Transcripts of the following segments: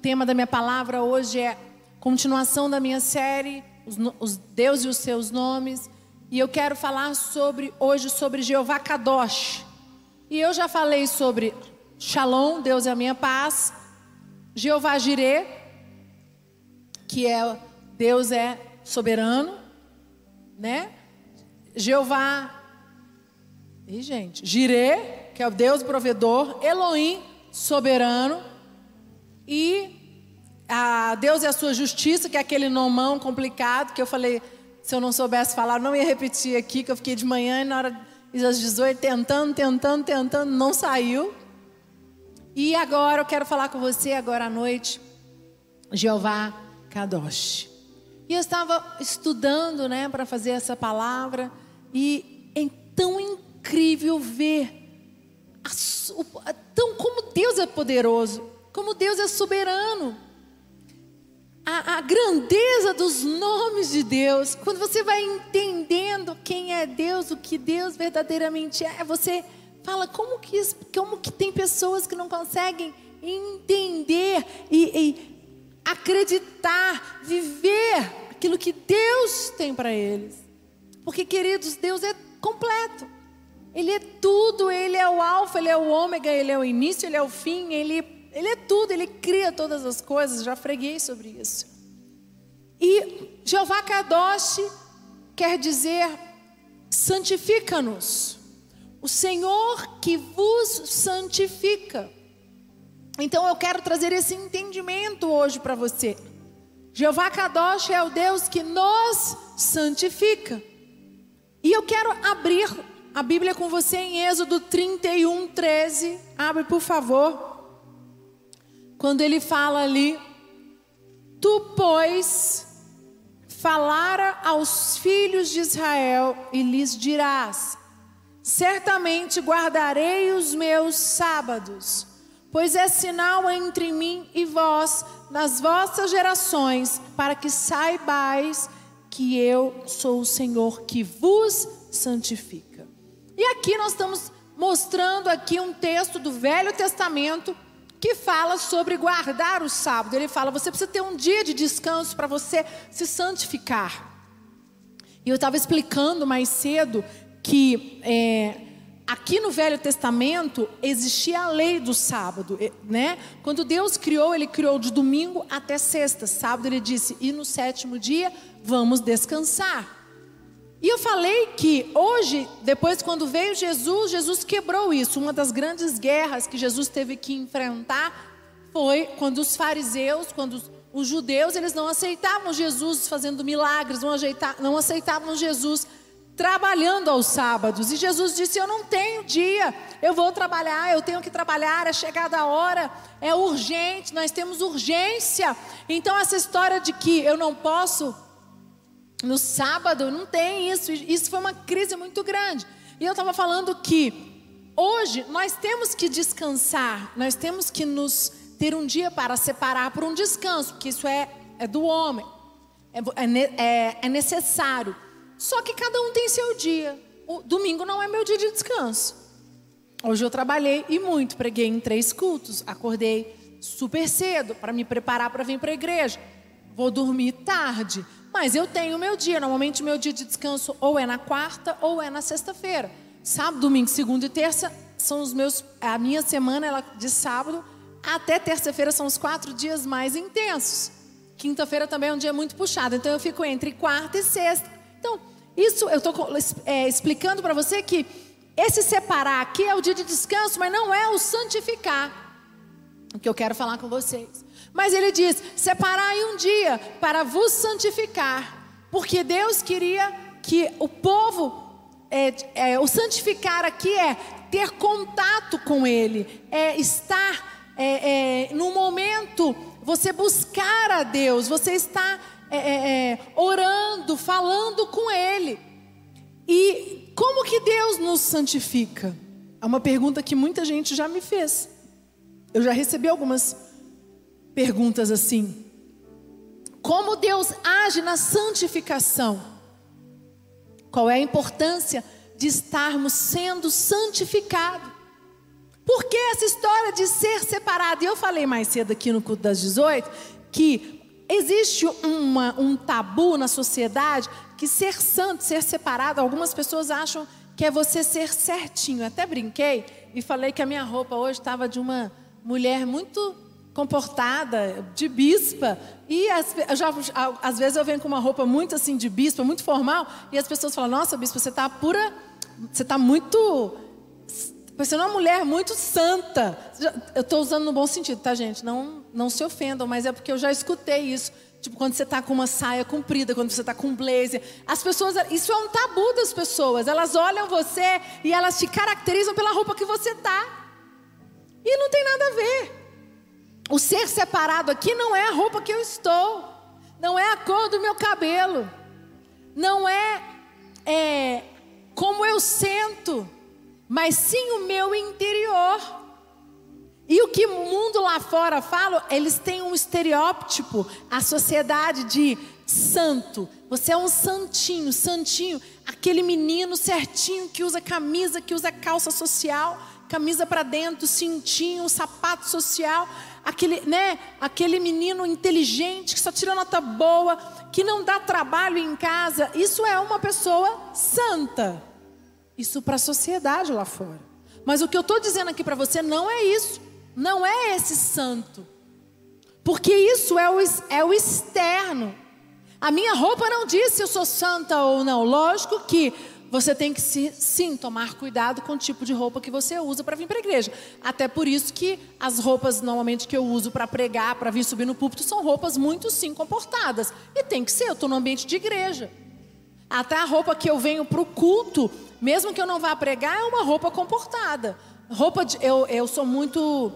tema da minha palavra hoje é continuação da minha série, os, os Deus e os seus nomes. E eu quero falar sobre hoje sobre Jeová Kadosh. E eu já falei sobre Shalom, Deus é a minha paz. Jeová Jireh, que é Deus é soberano, né? Jeová e gente, Jireh, que é o Deus provedor, Elohim, soberano, e a Deus é a sua justiça, que é aquele nomão complicado que eu falei, se eu não soubesse falar, não ia repetir aqui, que eu fiquei de manhã e na hora das 18 tentando, tentando, tentando, não saiu. E agora eu quero falar com você agora à noite, Jeová Kadosh. E eu estava estudando, né, para fazer essa palavra e é tão incrível ver a, tão como Deus é poderoso, como Deus é soberano. A, a, grandeza dos nomes de Deus, quando você vai entendendo quem é Deus, o que Deus verdadeiramente é, você fala como que, como que tem pessoas que não conseguem entender e, e acreditar, viver aquilo que Deus tem para eles. Porque, queridos, Deus é completo. Ele é tudo, Ele é o alfa, Ele é o ômega, Ele é o início, Ele é o fim, Ele, ele é tudo, Ele cria todas as coisas, já freguei sobre isso. E Jeová Kadosh quer dizer santifica-nos, o Senhor que vos santifica. Então eu quero trazer esse entendimento hoje para você. Jeová Kadosh é o Deus que nos santifica. E eu quero abrir a Bíblia com você em Êxodo 31, 13. Abre, por favor. Quando ele fala ali: Tu, pois, falara aos filhos de Israel e lhes dirás: Certamente guardarei os meus sábados, pois é sinal entre mim e vós nas vossas gerações, para que saibais que eu sou o Senhor que vos santifica. E aqui nós estamos mostrando aqui um texto do Velho Testamento que fala sobre guardar o sábado. Ele fala: você precisa ter um dia de descanso para você se santificar. E eu estava explicando mais cedo que é, aqui no Velho Testamento existia a lei do sábado, né? Quando Deus criou, Ele criou de domingo até sexta. Sábado Ele disse: e no sétimo dia vamos descansar. E eu falei que hoje, depois quando veio Jesus, Jesus quebrou isso. Uma das grandes guerras que Jesus teve que enfrentar foi quando os fariseus, quando os, os judeus, eles não aceitavam Jesus fazendo milagres, não, ajeitar, não aceitavam Jesus trabalhando aos sábados. E Jesus disse: Eu não tenho dia, eu vou trabalhar, eu tenho que trabalhar, é chegada a hora, é urgente, nós temos urgência. Então, essa história de que eu não posso no sábado não tem isso. Isso foi uma crise muito grande. E eu estava falando que hoje nós temos que descansar, nós temos que nos ter um dia para separar por um descanso, porque isso é, é do homem, é, é, é, é necessário. Só que cada um tem seu dia. O domingo não é meu dia de descanso. Hoje eu trabalhei e muito, preguei em três cultos, acordei super cedo para me preparar para vir para a igreja. Vou dormir tarde. Mas eu tenho o meu dia. Normalmente o meu dia de descanso ou é na quarta ou é na sexta-feira. Sábado, domingo, segunda e terça são os meus. A minha semana ela de sábado até terça-feira são os quatro dias mais intensos. Quinta-feira também é um dia muito puxado. Então eu fico entre quarta e sexta. Então isso eu estou é, explicando para você que esse separar aqui é o dia de descanso, mas não é o santificar. O que eu quero falar com vocês. Mas ele diz: separai um dia para vos santificar, porque Deus queria que o povo, é, é, o santificar aqui é ter contato com Ele, é estar é, é, no momento, você buscar a Deus, você está é, é, orando, falando com Ele. E como que Deus nos santifica? É uma pergunta que muita gente já me fez. Eu já recebi algumas perguntas assim: Como Deus age na santificação? Qual é a importância de estarmos sendo santificados? Por que essa história de ser separado? E eu falei mais cedo aqui no culto das 18 que existe uma, um tabu na sociedade que ser santo, ser separado, algumas pessoas acham que é você ser certinho. Até brinquei e falei que a minha roupa hoje estava de uma mulher muito comportada, de bispa. E as, já, às vezes eu venho com uma roupa muito assim de bispa, muito formal, e as pessoas falam: Nossa, bispa, você está pura, você está muito. Você é uma mulher muito santa. Eu estou usando no bom sentido, tá, gente? Não, não se ofendam, mas é porque eu já escutei isso. Tipo, quando você está com uma saia comprida, quando você está com um blazer. As pessoas, isso é um tabu das pessoas. Elas olham você e elas te caracterizam pela roupa que você tá. E não tem nada a ver. O ser separado aqui não é a roupa que eu estou, não é a cor do meu cabelo, não é, é como eu sento, mas sim o meu interior. E o que o mundo lá fora fala, eles têm um estereótipo, a sociedade de santo. Você é um santinho, santinho, aquele menino certinho que usa camisa, que usa calça social, camisa para dentro, cintinho, sapato social aquele, né, aquele menino inteligente que só tira nota boa, que não dá trabalho em casa, isso é uma pessoa santa. Isso para a sociedade lá fora. Mas o que eu estou dizendo aqui para você não é isso. Não é esse santo. Porque isso é o, é o externo. A minha roupa não diz se eu sou santa ou não. Lógico que você tem que sim tomar cuidado com o tipo de roupa que você usa para vir para a igreja. Até por isso que as roupas normalmente que eu uso para pregar, para vir subir no púlpito, são roupas muito sim comportadas. E tem que ser, eu estou no ambiente de igreja. Até a roupa que eu venho para o culto, mesmo que eu não vá pregar, é uma roupa comportada. Roupa de, eu, eu sou muito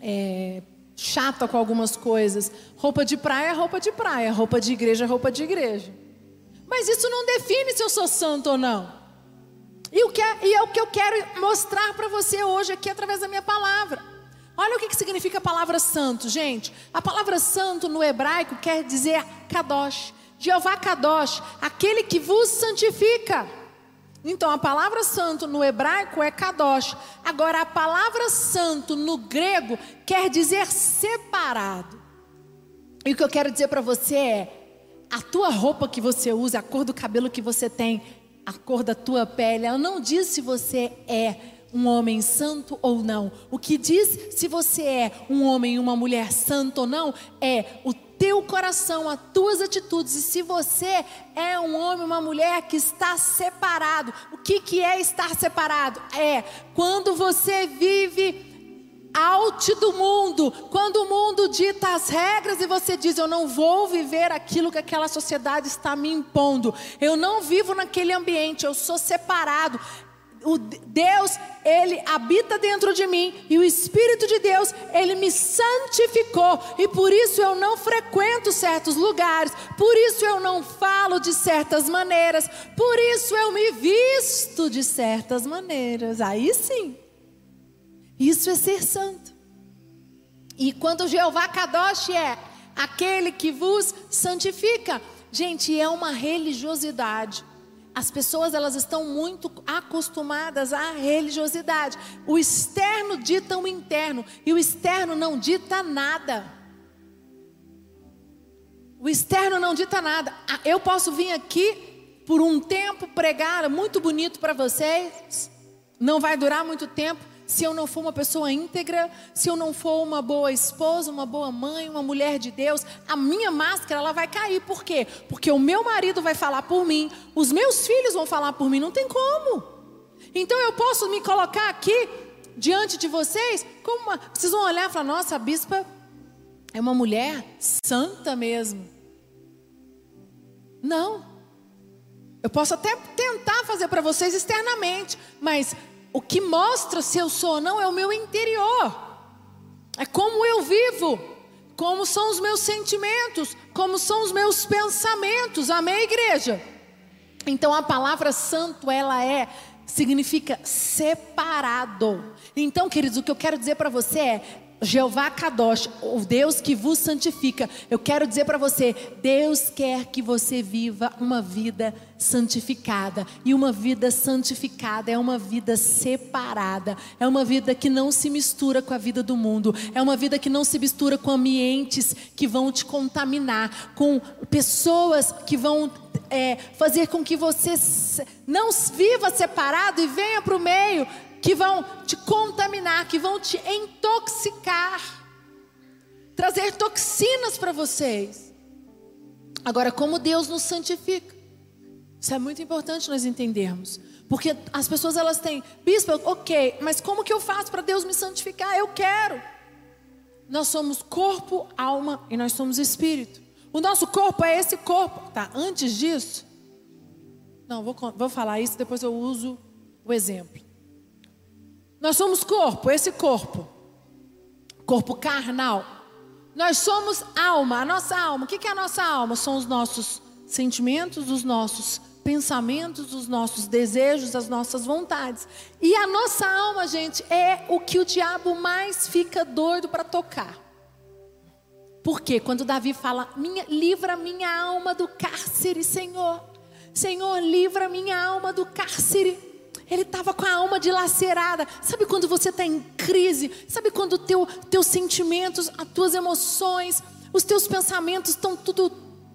é, chata com algumas coisas. Roupa de praia é roupa de praia, roupa de igreja é roupa de igreja. Mas isso não define se eu sou santo ou não. E, o que é, e é o que eu quero mostrar para você hoje aqui através da minha palavra. Olha o que, que significa a palavra santo, gente. A palavra santo no hebraico quer dizer kadosh. Jeová kadosh, aquele que vos santifica. Então a palavra santo no hebraico é kadosh. Agora a palavra santo no grego quer dizer separado. E o que eu quero dizer para você é: a tua roupa que você usa, a cor do cabelo que você tem, a cor da tua pele, ela não diz se você é um homem santo ou não. O que diz se você é um homem e uma mulher santo ou não é o teu coração, as tuas atitudes. E se você é um homem, uma mulher que está separado, o que, que é estar separado? É quando você vive out do mundo, quando o mundo dita as regras e você diz: Eu não vou viver aquilo que aquela sociedade está me impondo, eu não vivo naquele ambiente, eu sou separado. O Deus, Ele habita dentro de mim e o Espírito de Deus, Ele me santificou e por isso eu não frequento certos lugares, por isso eu não falo de certas maneiras, por isso eu me visto de certas maneiras. Aí sim. Isso é ser santo. E quando Jeová Kadosh é aquele que vos santifica, gente, é uma religiosidade. As pessoas elas estão muito acostumadas à religiosidade. O externo dita o interno e o externo não dita nada. O externo não dita nada. Ah, eu posso vir aqui por um tempo pregar muito bonito para vocês, não vai durar muito tempo se eu não for uma pessoa íntegra, se eu não for uma boa esposa, uma boa mãe, uma mulher de Deus, a minha máscara ela vai cair. Por quê? Porque o meu marido vai falar por mim, os meus filhos vão falar por mim, não tem como. Então eu posso me colocar aqui diante de vocês, como uma, vocês vão olhar e falar: "Nossa, a bispa é uma mulher santa mesmo". Não. Eu posso até tentar fazer para vocês externamente, mas o que mostra se eu sou ou não é o meu interior. É como eu vivo, como são os meus sentimentos, como são os meus pensamentos. Amém, igreja? Então a palavra santo, ela é significa separado. Então, queridos, o que eu quero dizer para você é Jeová Kadosh, o Deus que vos santifica. Eu quero dizer para você, Deus quer que você viva uma vida santificada. E uma vida santificada é uma vida separada, é uma vida que não se mistura com a vida do mundo, é uma vida que não se mistura com ambientes que vão te contaminar, com pessoas que vão é, fazer com que você não viva separado e venha para o meio que vão te contaminar, que vão te intoxicar, trazer toxinas para vocês. Agora, como Deus nos santifica? Isso é muito importante nós entendermos. Porque as pessoas elas têm, bispo, ok, mas como que eu faço para Deus me santificar? Eu quero. Nós somos corpo, alma e nós somos espírito. O nosso corpo é esse corpo. Tá, antes disso, não, vou, vou falar isso, depois eu uso o exemplo. Nós somos corpo, esse corpo, corpo carnal. Nós somos alma, a nossa alma. O que é a nossa alma? São os nossos sentimentos, os nossos pensamentos, os nossos desejos, as nossas vontades. E a nossa alma, gente, é o que o diabo mais fica doido para tocar. Porque quando Davi fala, minha, livra minha alma do cárcere, Senhor. Senhor, livra minha alma do cárcere. Ele estava com a alma dilacerada. Sabe quando você está em crise? Sabe quando teu, teus sentimentos, as tuas emoções, os teus pensamentos estão tudo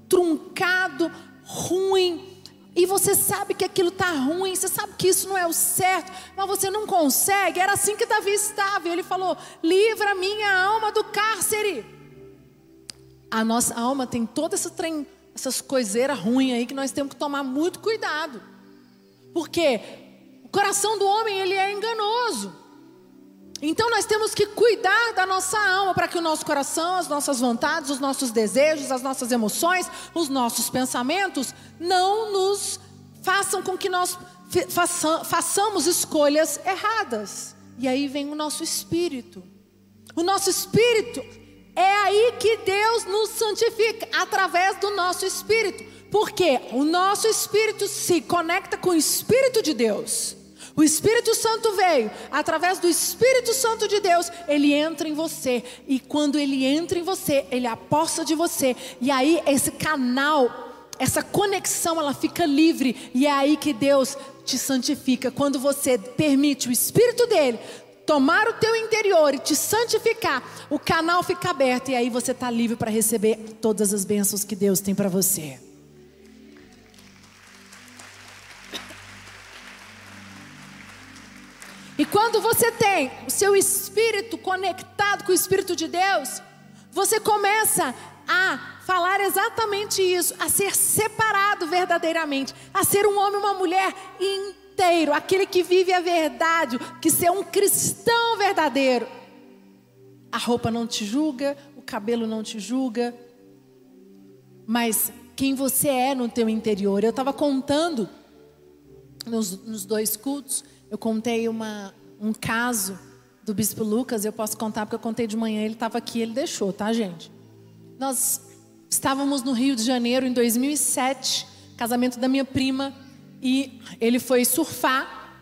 truncado, ruim. E você sabe que aquilo está ruim, você sabe que isso não é o certo, mas você não consegue. Era assim que Davi estava. Ele falou: Livra minha alma do cárcere. A nossa alma tem toda essa essas coiseiras ruins aí que nós temos que tomar muito cuidado. Porque coração do homem, ele é enganoso. Então nós temos que cuidar da nossa alma para que o nosso coração, as nossas vontades, os nossos desejos, as nossas emoções, os nossos pensamentos não nos façam com que nós façamos escolhas erradas. E aí vem o nosso espírito. O nosso espírito é aí que Deus nos santifica através do nosso espírito. Porque o nosso espírito se conecta com o espírito de Deus. O Espírito Santo veio, através do Espírito Santo de Deus, ele entra em você. E quando ele entra em você, ele aposta de você. E aí esse canal, essa conexão, ela fica livre. E é aí que Deus te santifica. Quando você permite o Espírito dele tomar o teu interior e te santificar, o canal fica aberto e aí você está livre para receber todas as bênçãos que Deus tem para você. E quando você tem o seu espírito conectado com o Espírito de Deus, você começa a falar exatamente isso, a ser separado verdadeiramente, a ser um homem e uma mulher inteiro, aquele que vive a verdade, que ser um cristão verdadeiro. A roupa não te julga, o cabelo não te julga, mas quem você é no teu interior. Eu estava contando nos, nos dois cultos eu contei uma, um caso do Bispo Lucas, eu posso contar porque eu contei de manhã, ele estava aqui, ele deixou, tá, gente? Nós estávamos no Rio de Janeiro em 2007, casamento da minha prima, e ele foi surfar.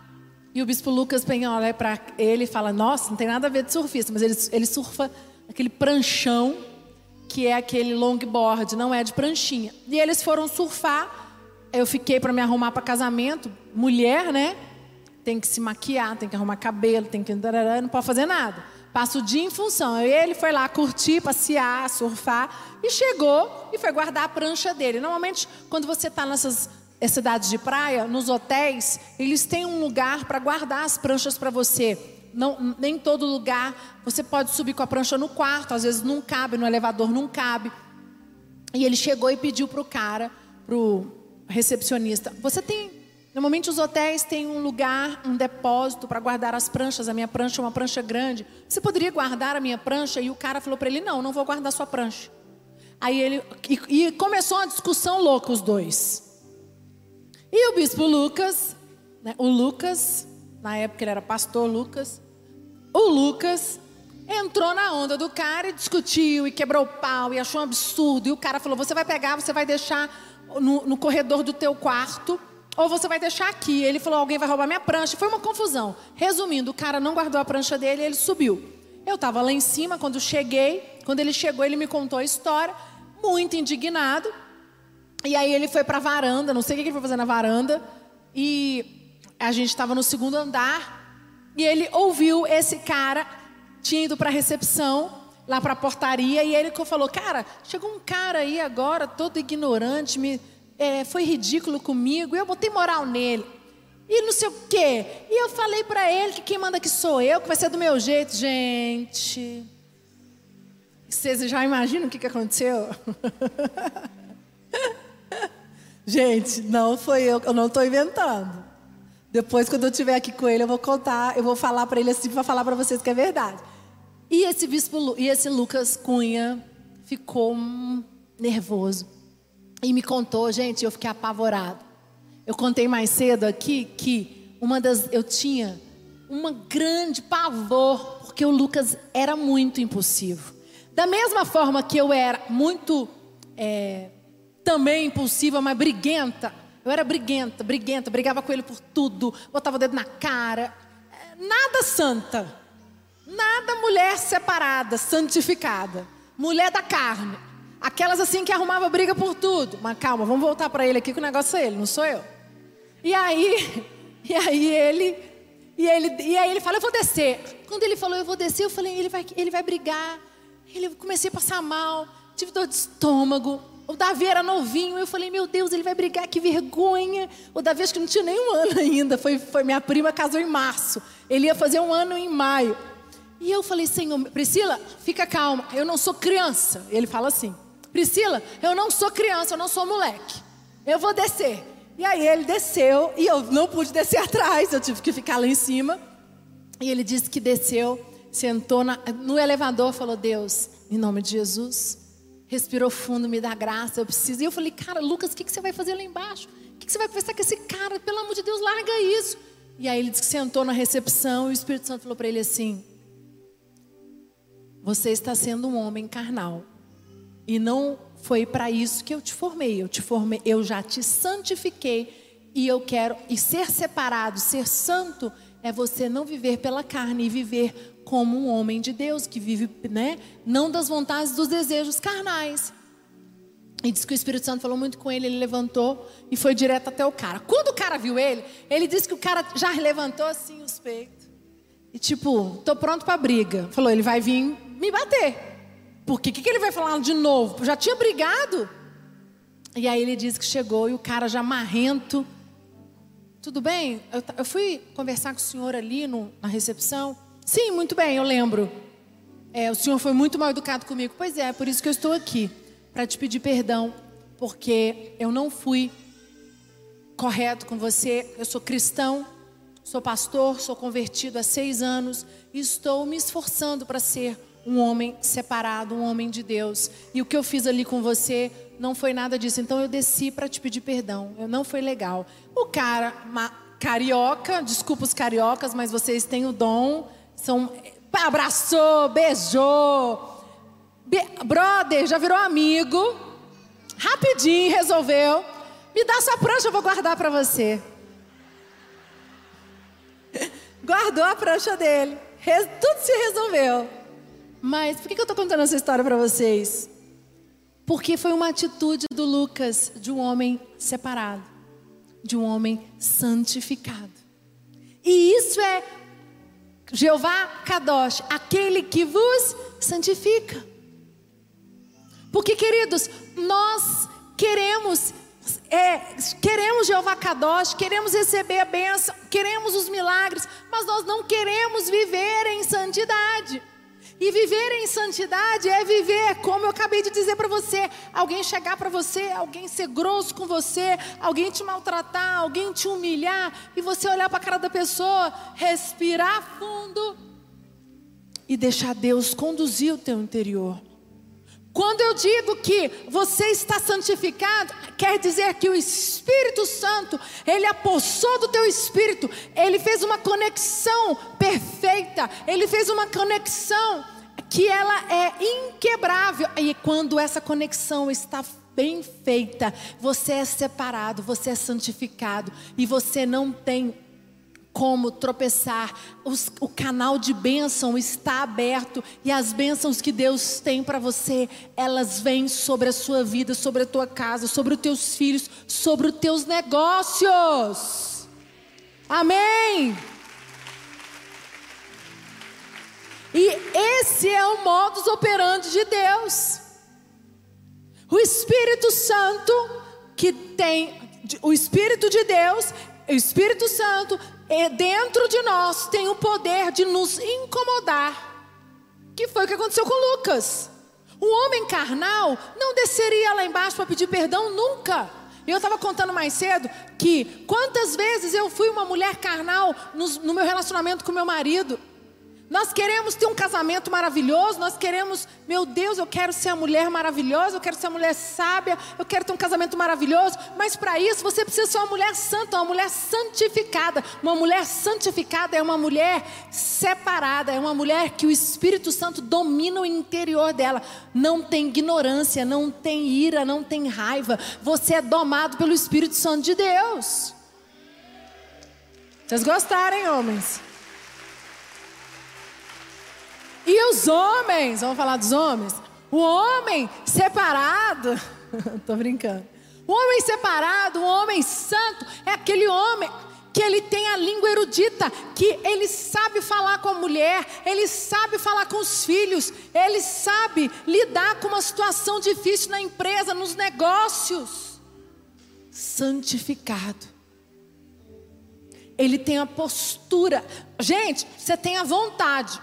E o Bispo Lucas Penha olha para ele e fala: Nossa, não tem nada a ver de surfista, mas ele, ele surfa aquele pranchão, que é aquele longboard, não é de pranchinha. E eles foram surfar. Eu fiquei para me arrumar para casamento, mulher, né? Tem que se maquiar, tem que arrumar cabelo, tem que. Não pode fazer nada. Passa o dia em função. Ele foi lá curtir, passear, surfar e chegou e foi guardar a prancha dele. Normalmente, quando você está nessas cidades de praia, nos hotéis, eles têm um lugar para guardar as pranchas para você. Não, nem todo lugar você pode subir com a prancha no quarto, às vezes não cabe, no elevador não cabe. E ele chegou e pediu para o cara, para o recepcionista: Você tem Normalmente os hotéis têm um lugar, um depósito para guardar as pranchas. A minha prancha é uma prancha grande. Você poderia guardar a minha prancha? E o cara falou para ele: Não, não vou guardar sua prancha. Aí ele e, e começou uma discussão louca os dois. E o bispo Lucas, né, o Lucas, na época ele era pastor Lucas, o Lucas entrou na onda do cara e discutiu e quebrou o pau e achou um absurdo. E o cara falou: Você vai pegar, você vai deixar no, no corredor do teu quarto ou você vai deixar aqui. Ele falou: alguém vai roubar minha prancha. Foi uma confusão. Resumindo, o cara não guardou a prancha dele e ele subiu. Eu estava lá em cima quando cheguei. Quando ele chegou, ele me contou a história, muito indignado. E aí ele foi para a varanda, não sei o que ele foi fazer na varanda. E a gente estava no segundo andar. E ele ouviu esse cara, tinha ido para a recepção, lá para a portaria. E ele falou: Cara, chegou um cara aí agora, todo ignorante, me, é, foi ridículo comigo. Eu botei moral nele. E não sei o quê. E eu falei para ele que quem manda aqui sou eu, que vai ser do meu jeito. Gente. Vocês já imaginam o que, que aconteceu? Gente, não foi eu, eu não estou inventando. Depois, quando eu estiver aqui com ele, eu vou contar, eu vou falar para ele assim, para falar para vocês que é verdade. E esse bispo, e esse Lucas Cunha ficou nervoso e me contou, gente, eu fiquei apavorado. Eu contei mais cedo aqui que uma das eu tinha uma grande pavor porque o Lucas era muito impulsivo. Da mesma forma que eu era muito é, também impulsiva, mas briguenta. Eu era briguenta, briguenta, brigava com ele por tudo, botava o dedo na cara. Nada santa. Nada mulher separada, santificada. Mulher da carne. Aquelas assim que arrumava briga por tudo. Mas calma, vamos voltar para ele aqui que o negócio é ele, não sou eu. E aí, e aí ele, e ele, e aí ele fala, eu vou descer. Quando ele falou, eu vou descer, eu falei, ele vai, ele vai brigar. Ele comecei a passar mal, tive dor de estômago. O Davi era novinho, eu falei, meu Deus, ele vai brigar, que vergonha. O Davi acho que não tinha nem um ano ainda, foi, foi minha prima casou em março. Ele ia fazer um ano em maio. E eu falei, Senhor, Priscila, fica calma, eu não sou criança. Ele fala assim, Priscila, eu não sou criança, eu não sou moleque. Eu vou descer. E aí ele desceu e eu não pude descer atrás, eu tive que ficar lá em cima. E ele disse que desceu, sentou na, no elevador, falou: Deus, em nome de Jesus, respirou fundo, me dá graça, eu preciso. E eu falei, cara, Lucas, o que, que você vai fazer lá embaixo? O que, que você vai conversar com esse cara? Pelo amor de Deus, larga isso. E aí ele disse que sentou na recepção e o Espírito Santo falou para ele assim: Você está sendo um homem carnal. E não foi para isso que eu te formei. Eu te formei, eu já te santifiquei e eu quero e ser separado, ser santo é você não viver pela carne e viver como um homem de Deus que vive, né, não das vontades dos desejos carnais. E diz que o Espírito Santo falou muito com ele, ele levantou e foi direto até o cara. Quando o cara viu ele, ele disse que o cara já levantou assim os peitos. E tipo, tô pronto para briga. Falou, ele vai vir me bater. Porque o que, que ele vai falar de novo? Já tinha brigado. E aí ele disse que chegou e o cara já marrento. Tudo bem? Eu, eu fui conversar com o senhor ali no, na recepção. Sim, muito bem, eu lembro. É, o senhor foi muito mal educado comigo. Pois é, é por isso que eu estou aqui. Para te pedir perdão. Porque eu não fui correto com você. Eu sou cristão, sou pastor, sou convertido há seis anos. E estou me esforçando para ser um homem separado, um homem de Deus. E o que eu fiz ali com você não foi nada disso. Então eu desci para te pedir perdão. Eu não foi legal. O cara, carioca, desculpa os cariocas, mas vocês têm o dom são, abraçou, beijou. Be, brother, já virou amigo. Rapidinho resolveu. Me dá sua prancha, eu vou guardar para você. Guardou a prancha dele. Tudo se resolveu. Mas por que eu estou contando essa história para vocês? Porque foi uma atitude do Lucas de um homem separado, de um homem santificado. E isso é Jeová Kadosh, aquele que vos santifica. Porque, queridos, nós queremos, é, queremos Jeová Kadosh, queremos receber a bênção, queremos os milagres, mas nós não queremos viver em santidade. E viver em santidade é viver, como eu acabei de dizer para você, alguém chegar para você, alguém ser grosso com você, alguém te maltratar, alguém te humilhar, e você olhar para a cara da pessoa, respirar fundo e deixar Deus conduzir o teu interior. Quando eu digo que você está santificado, quer dizer que o Espírito Santo, ele apossou do teu espírito, ele fez uma conexão perfeita, ele fez uma conexão que ela é inquebrável. E quando essa conexão está bem feita, você é separado, você é santificado e você não tem como tropeçar. Os, o canal de bênção está aberto e as bênçãos que Deus tem para você, elas vêm sobre a sua vida, sobre a tua casa, sobre os teus filhos, sobre os teus negócios. Amém. E esse é o modus operandi de Deus. O Espírito Santo que tem o Espírito de Deus, o Espírito Santo é dentro de nós tem o poder de nos incomodar. Que foi o que aconteceu com Lucas. O homem carnal não desceria lá embaixo para pedir perdão nunca. Eu estava contando mais cedo que quantas vezes eu fui uma mulher carnal no, no meu relacionamento com meu marido. Nós queremos ter um casamento maravilhoso, nós queremos, meu Deus, eu quero ser a mulher maravilhosa, eu quero ser a mulher sábia, eu quero ter um casamento maravilhoso, mas para isso você precisa ser uma mulher santa, uma mulher santificada. Uma mulher santificada é uma mulher separada, é uma mulher que o Espírito Santo domina o interior dela. Não tem ignorância, não tem ira, não tem raiva. Você é domado pelo Espírito Santo de Deus. Vocês gostaram, hein, homens? E os homens, vamos falar dos homens? O homem separado, estou brincando. O homem separado, o homem santo, é aquele homem que ele tem a língua erudita, que ele sabe falar com a mulher, ele sabe falar com os filhos, ele sabe lidar com uma situação difícil na empresa, nos negócios. Santificado. Ele tem a postura. Gente, você tem a vontade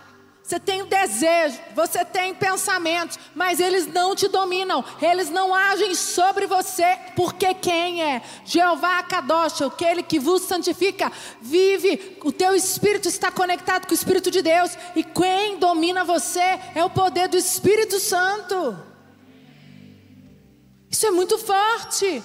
você tem o desejo, você tem pensamentos, mas eles não te dominam, eles não agem sobre você, porque quem é? Jeová Kadosh, aquele que vos santifica, vive, o teu espírito está conectado com o Espírito de Deus, e quem domina você é o poder do Espírito Santo. Isso é muito forte.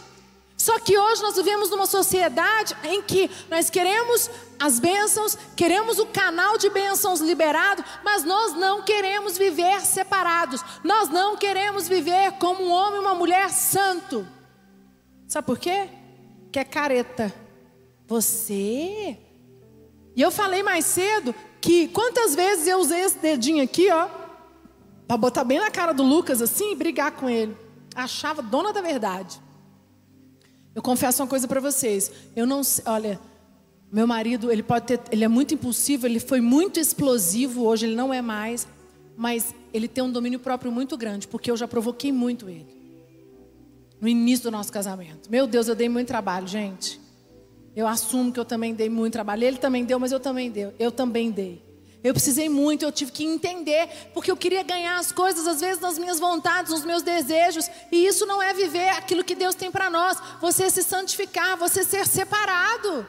Só que hoje nós vivemos numa sociedade em que nós queremos as bênçãos, queremos o canal de bênçãos liberado, mas nós não queremos viver separados. Nós não queremos viver como um homem e uma mulher santo. Sabe por quê? Que é careta. Você. E eu falei mais cedo que quantas vezes eu usei esse dedinho aqui, ó, para botar bem na cara do Lucas assim e brigar com ele. Achava dona da verdade. Eu confesso uma coisa para vocês. Eu não, olha, meu marido, ele pode ter, ele é muito impulsivo, ele foi muito explosivo, hoje ele não é mais, mas ele tem um domínio próprio muito grande, porque eu já provoquei muito ele. No início do nosso casamento. Meu Deus, eu dei muito trabalho, gente. Eu assumo que eu também dei muito trabalho. Ele também deu, mas eu também dei. Eu também dei. Eu precisei muito, eu tive que entender, porque eu queria ganhar as coisas, às vezes nas minhas vontades, nos meus desejos, e isso não é viver aquilo que Deus tem para nós. Você se santificar, você ser separado.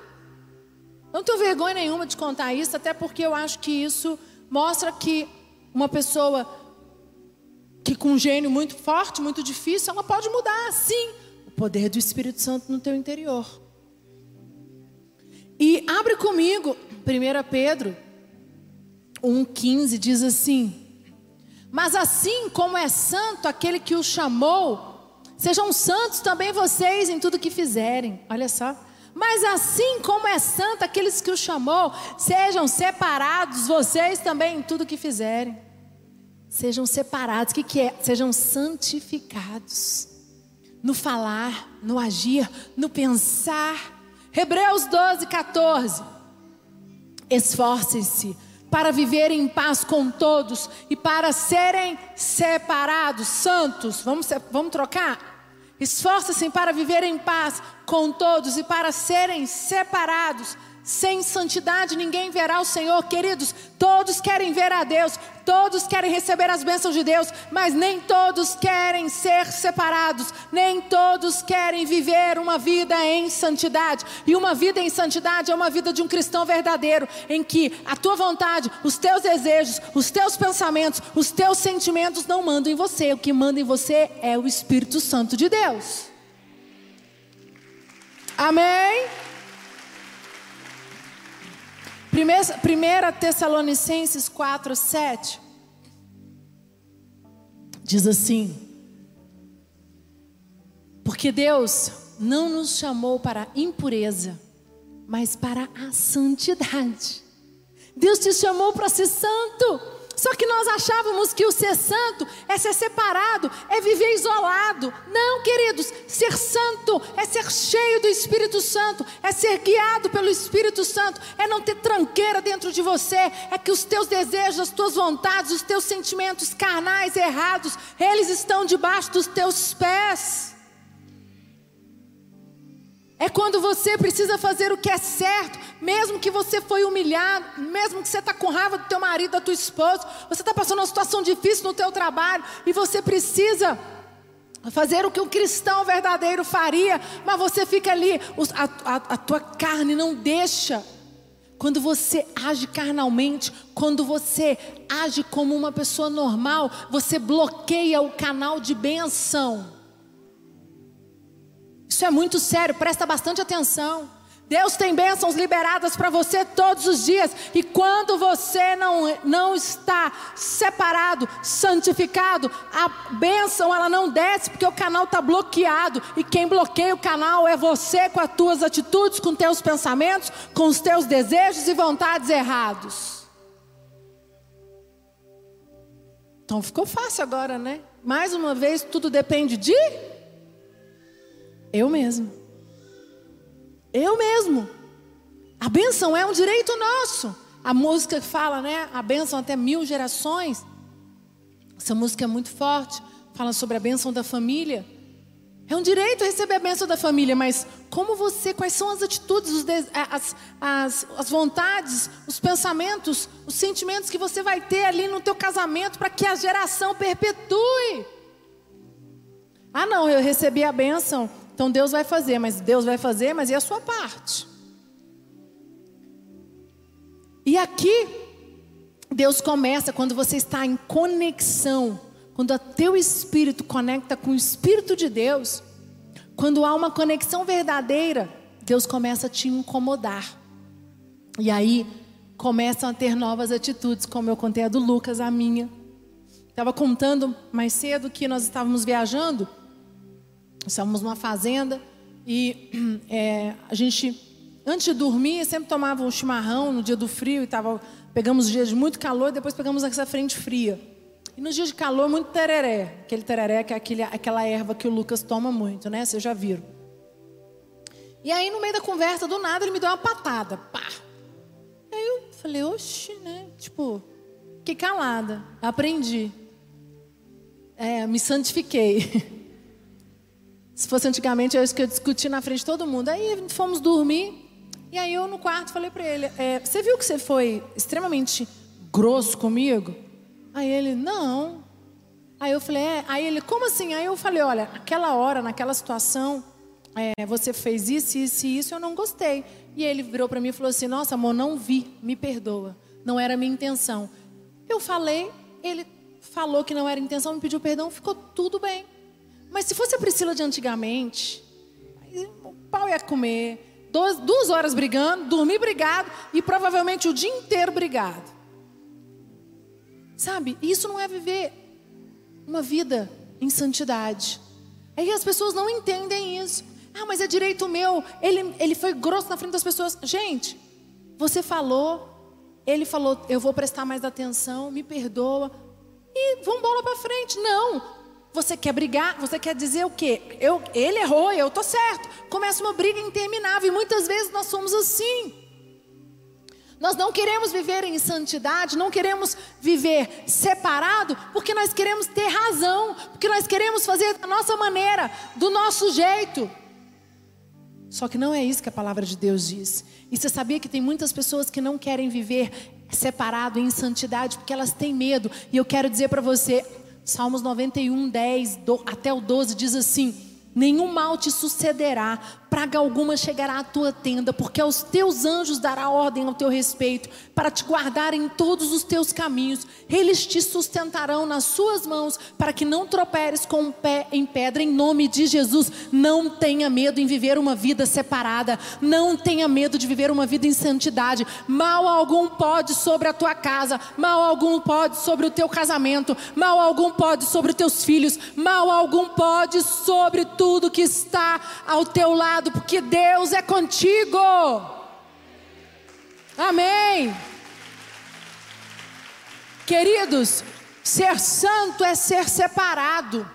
Não tenho vergonha nenhuma de contar isso, até porque eu acho que isso mostra que uma pessoa que com um gênio muito forte, muito difícil, ela pode mudar, sim, o poder do Espírito Santo no teu interior. E abre comigo 1 Pedro 1,15 diz assim: Mas assim como é santo aquele que o chamou, sejam santos também vocês em tudo que fizerem. Olha só. Mas assim como é santo aqueles que o chamou, sejam separados vocês também em tudo que fizerem. Sejam separados, o que, que é? Sejam santificados. No falar, no agir, no pensar. Hebreus 12, 14. Esforcem-se para viverem em paz com todos e para serem separados, santos. Vamos, vamos trocar? Esforça-se para viver em paz com todos e para serem separados sem santidade ninguém verá o Senhor, queridos. Todos querem ver a Deus, todos querem receber as bênçãos de Deus, mas nem todos querem ser separados, nem todos querem viver uma vida em santidade. E uma vida em santidade é uma vida de um cristão verdadeiro, em que a tua vontade, os teus desejos, os teus pensamentos, os teus sentimentos não mandam em você, o que manda em você é o Espírito Santo de Deus. Amém? Primeira Tessalonicenses 4, 7 diz assim: Porque Deus não nos chamou para impureza, mas para a santidade. Deus te chamou para ser santo. Só que nós achávamos que o ser santo é ser separado, é viver isolado. Não, queridos, ser santo é ser cheio do Espírito Santo, é ser guiado pelo Espírito Santo, é não ter tranqueira dentro de você, é que os teus desejos, as tuas vontades, os teus sentimentos carnais errados, eles estão debaixo dos teus pés. É quando você precisa fazer o que é certo, mesmo que você foi humilhado, mesmo que você está com raiva do teu marido, da tua esposa, você está passando uma situação difícil no teu trabalho e você precisa fazer o que um cristão verdadeiro faria, mas você fica ali, a, a, a tua carne não deixa. Quando você age carnalmente, quando você age como uma pessoa normal, você bloqueia o canal de benção. Isso é muito sério, presta bastante atenção. Deus tem bênçãos liberadas para você todos os dias. E quando você não, não está separado, santificado, a bênção ela não desce porque o canal está bloqueado. E quem bloqueia o canal é você com as tuas atitudes, com teus pensamentos, com os teus desejos e vontades errados. Então ficou fácil agora, né? Mais uma vez, tudo depende de eu mesmo. Eu mesmo. A bênção é um direito nosso. A música fala, né? A bênção até mil gerações. Essa música é muito forte. Fala sobre a bênção da família. É um direito receber a bênção da família, mas como você, quais são as atitudes, as, as, as vontades, os pensamentos, os sentimentos que você vai ter ali no teu casamento para que a geração perpetue? Ah, não, eu recebi a bênção, então Deus vai fazer, mas Deus vai fazer, mas e a sua parte? E aqui, Deus começa quando você está em conexão, quando o teu espírito conecta com o espírito de Deus, quando há uma conexão verdadeira, Deus começa a te incomodar. E aí começam a ter novas atitudes, como eu contei a do Lucas, a minha. Estava contando mais cedo que nós estávamos viajando Estávamos numa fazenda e é, a gente, antes de dormir, sempre tomava um chimarrão no dia do frio e tava, pegamos dias de muito calor e depois pegamos essa frente fria. E nos dias de calor, muito tereré. Aquele tereré que é aquele, aquela erva que o Lucas toma muito, né? Vocês já viram. E aí, no meio da conversa, do nada, ele me deu uma patada. Pá! Aí eu falei, oxe, né? Tipo, que calada. Aprendi. É, me santifiquei. Se fosse antigamente, é isso que eu discuti na frente de todo mundo. Aí fomos dormir. E aí eu no quarto falei para ele: é, Você viu que você foi extremamente grosso comigo? Aí ele: Não. Aí eu falei: é. Aí ele: Como assim? Aí eu falei: Olha, aquela hora, naquela situação, é, você fez isso, isso e isso, eu não gostei. E ele virou para mim e falou assim: Nossa, amor, não vi, me perdoa. Não era minha intenção. Eu falei, ele falou que não era intenção, me pediu perdão, ficou tudo bem. Mas se fosse a Priscila de antigamente, o pau ia comer. Duas, duas horas brigando, dormir brigado e provavelmente o dia inteiro brigado. Sabe? Isso não é viver uma vida em santidade. Que as pessoas não entendem isso. Ah, mas é direito meu. Ele, ele foi grosso na frente das pessoas. Gente, você falou, ele falou, eu vou prestar mais atenção, me perdoa. E vamos bola para frente. Não, você quer brigar? Você quer dizer o quê? Eu, ele errou, eu tô certo. Começa uma briga interminável e muitas vezes nós somos assim. Nós não queremos viver em santidade, não queremos viver separado, porque nós queremos ter razão, porque nós queremos fazer da nossa maneira, do nosso jeito. Só que não é isso que a palavra de Deus diz. E você sabia que tem muitas pessoas que não querem viver separado em santidade porque elas têm medo. E eu quero dizer para você, Salmos 91, 10 do, até o 12 diz assim: Nenhum mal te sucederá, praga alguma chegará à tua tenda, porque aos teus anjos dará ordem ao teu respeito, para te guardar em todos os teus caminhos. Eles te sustentarão nas suas mãos, para que não troperes com o pé em pedra, em nome de Jesus. Não tenha medo em viver uma vida separada, não tenha medo de viver uma vida em santidade. Mal algum pode sobre a tua casa, mal algum pode sobre o teu casamento, mal algum pode sobre os teus filhos, mal algum pode sobre tu tudo que está ao teu lado, porque Deus é contigo. Amém. Queridos, ser santo é ser separado.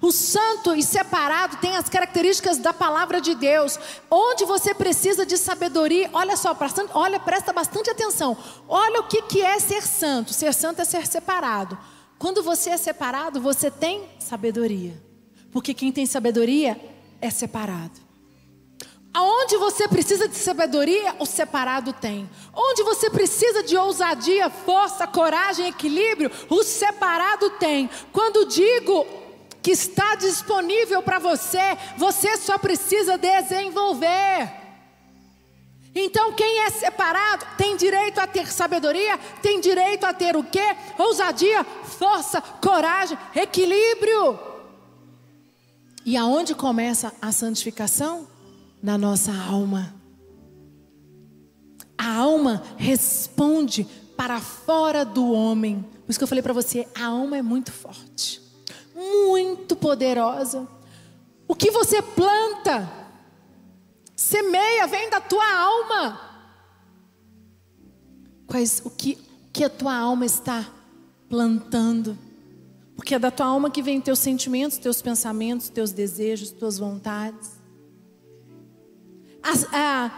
O santo e separado tem as características da palavra de Deus. Onde você precisa de sabedoria, olha só, olha, presta bastante atenção. Olha o que, que é ser santo. Ser santo é ser separado. Quando você é separado, você tem sabedoria. Porque quem tem sabedoria é separado. Aonde você precisa de sabedoria, o separado tem. Onde você precisa de ousadia, força, coragem, equilíbrio, o separado tem. Quando digo que está disponível para você, você só precisa desenvolver. Então, quem é separado tem direito a ter sabedoria, tem direito a ter o quê? Ousadia, força, coragem, equilíbrio. E aonde começa a santificação? na nossa alma. A alma responde para fora do homem. Por isso que eu falei para você, a alma é muito forte, muito poderosa. O que você planta, semeia, vem da tua alma. Quais, o que, que a tua alma está plantando? Porque é da tua alma que vem teus sentimentos, teus pensamentos, teus desejos, tuas vontades a, a,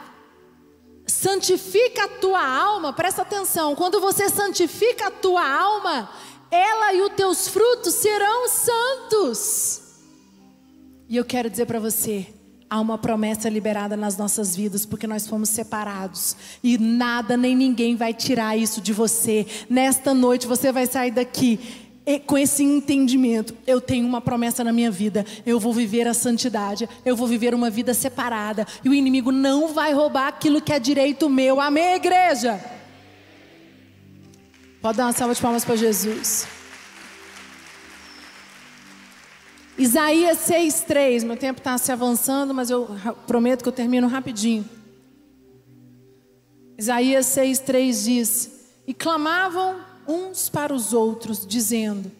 santifica a tua alma, presta atenção, quando você santifica a tua alma, ela e os teus frutos serão santos. E eu quero dizer para você, há uma promessa liberada nas nossas vidas, porque nós fomos separados, e nada nem ninguém vai tirar isso de você. Nesta noite você vai sair daqui com esse entendimento, eu tenho uma promessa na minha vida. Eu vou viver a santidade, eu vou viver uma vida separada. E o inimigo não vai roubar aquilo que é direito meu. Amém, igreja? Pode dar uma salva de palmas para Jesus. Isaías 6,3. Meu tempo está se avançando, mas eu prometo que eu termino rapidinho. Isaías 6,3 diz: E clamavam uns para os outros, dizendo: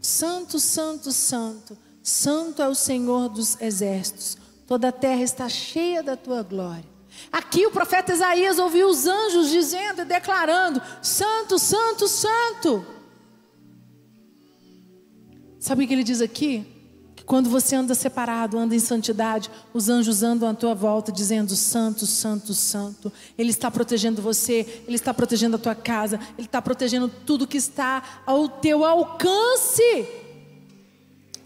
Santo, Santo, Santo, Santo é o Senhor dos exércitos, toda a terra está cheia da tua glória. Aqui o profeta Isaías ouviu os anjos dizendo e declarando: Santo, Santo, Santo. Sabe o que ele diz aqui? Quando você anda separado, anda em santidade, os anjos andam à tua volta dizendo: Santo, Santo, Santo. Ele está protegendo você, ele está protegendo a tua casa, ele está protegendo tudo que está ao teu alcance.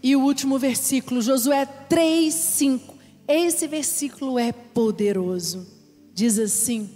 E o último versículo, Josué 3, 5. Esse versículo é poderoso. Diz assim: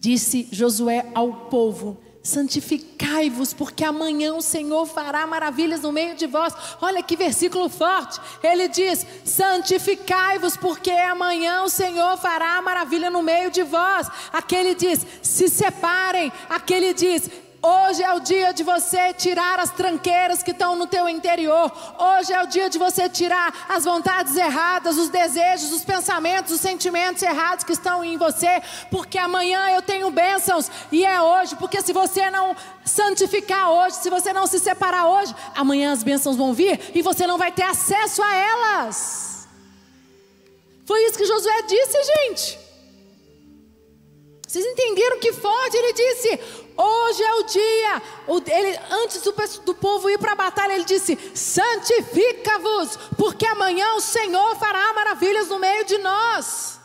Disse Josué ao povo: Santificai-vos, porque amanhã o Senhor fará maravilhas no meio de vós. Olha que versículo forte. Ele diz: Santificai-vos, porque amanhã o Senhor fará maravilha no meio de vós. Aquele diz: Se separem. Aquele diz: Hoje é o dia de você tirar as tranqueiras que estão no teu interior. Hoje é o dia de você tirar as vontades erradas, os desejos, os pensamentos, os sentimentos errados que estão em você, porque amanhã eu tenho bênçãos e é hoje, porque se você não santificar hoje, se você não se separar hoje, amanhã as bênçãos vão vir e você não vai ter acesso a elas. Foi isso que Josué disse, gente. Vocês entenderam que forte ele disse: Hoje é o dia. Ele, antes do, do povo ir para a batalha, ele disse: Santifica-vos, porque amanhã o Senhor fará maravilhas no meio de nós.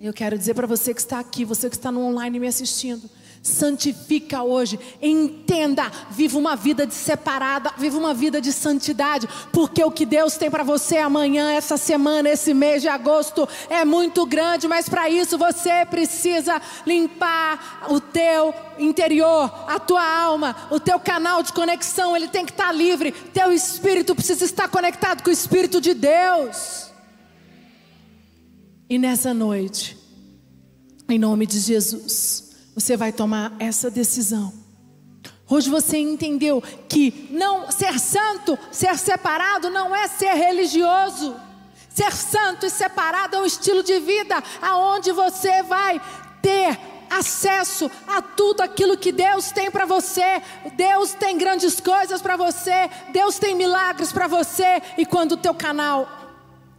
Eu quero dizer para você que está aqui, você que está no online me assistindo santifica hoje, entenda, viva uma vida de separada, viva uma vida de santidade, porque o que Deus tem para você amanhã, essa semana, esse mês de agosto é muito grande, mas para isso você precisa limpar o teu interior, a tua alma, o teu canal de conexão, ele tem que estar livre, teu espírito precisa estar conectado com o espírito de Deus. E nessa noite, em nome de Jesus, você vai tomar essa decisão. Hoje você entendeu que não ser santo, ser separado não é ser religioso. Ser santo e separado é um estilo de vida aonde você vai ter acesso a tudo aquilo que Deus tem para você. Deus tem grandes coisas para você, Deus tem milagres para você e quando o teu canal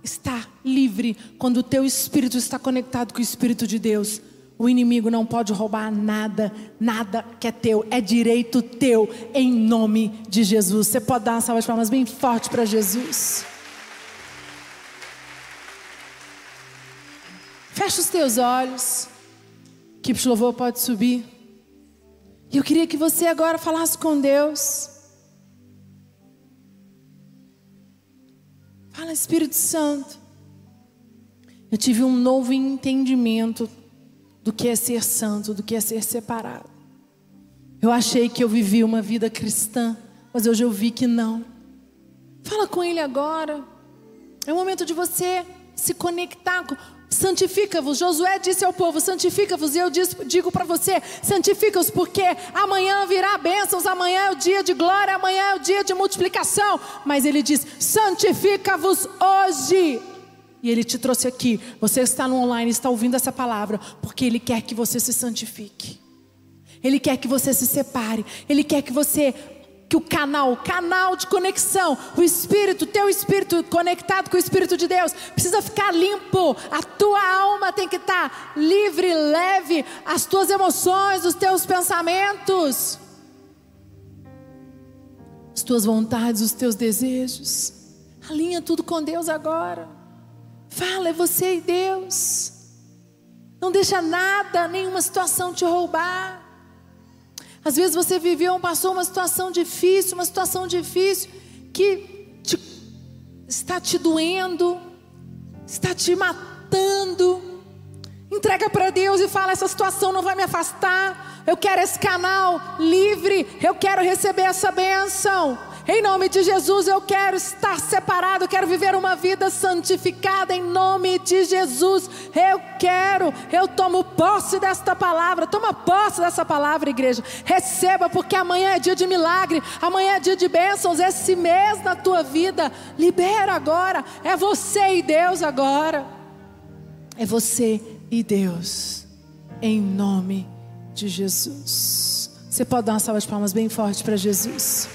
está livre quando o teu espírito está conectado com o espírito de Deus. O inimigo não pode roubar nada, nada que é teu, é direito teu, em nome de Jesus. Você pode dar uma salva de palmas bem forte para Jesus. Fecha os teus olhos. Que de louvor pode subir. E eu queria que você agora falasse com Deus. Fala, Espírito Santo. Eu tive um novo entendimento do que é ser santo, do que é ser separado. Eu achei que eu vivia uma vida cristã, mas hoje eu vi que não. Fala com Ele agora. É o momento de você se conectar com. Santifica-vos. Josué disse ao povo: santifica-vos. E eu digo para você: santifica-vos, porque amanhã virá bênçãos, amanhã é o dia de glória, amanhã é o dia de multiplicação. Mas ele diz: santifica-vos hoje. E ele te trouxe aqui. Você está no online, está ouvindo essa palavra, porque ele quer que você se santifique. Ele quer que você se separe. Ele quer que você que o canal, o canal de conexão, o espírito, teu espírito conectado com o espírito de Deus, precisa ficar limpo. A tua alma tem que estar livre, leve, as tuas emoções, os teus pensamentos, as tuas vontades, os teus desejos. Alinha tudo com Deus agora. Fala, é você e Deus. Não deixa nada, nenhuma situação te roubar. Às vezes você viveu, passou uma situação difícil, uma situação difícil que te, está te doendo, está te matando. Entrega para Deus e fala: essa situação não vai me afastar. Eu quero esse canal livre. Eu quero receber essa bênção. Em nome de Jesus, eu quero estar separado, quero viver uma vida santificada. Em nome de Jesus, eu quero, eu tomo posse desta palavra. Toma posse dessa palavra, igreja. Receba, porque amanhã é dia de milagre, amanhã é dia de bênçãos. Esse mês na tua vida, libera agora. É você e Deus agora. É você e Deus. Em nome de Jesus. Você pode dar uma salva de palmas bem forte para Jesus.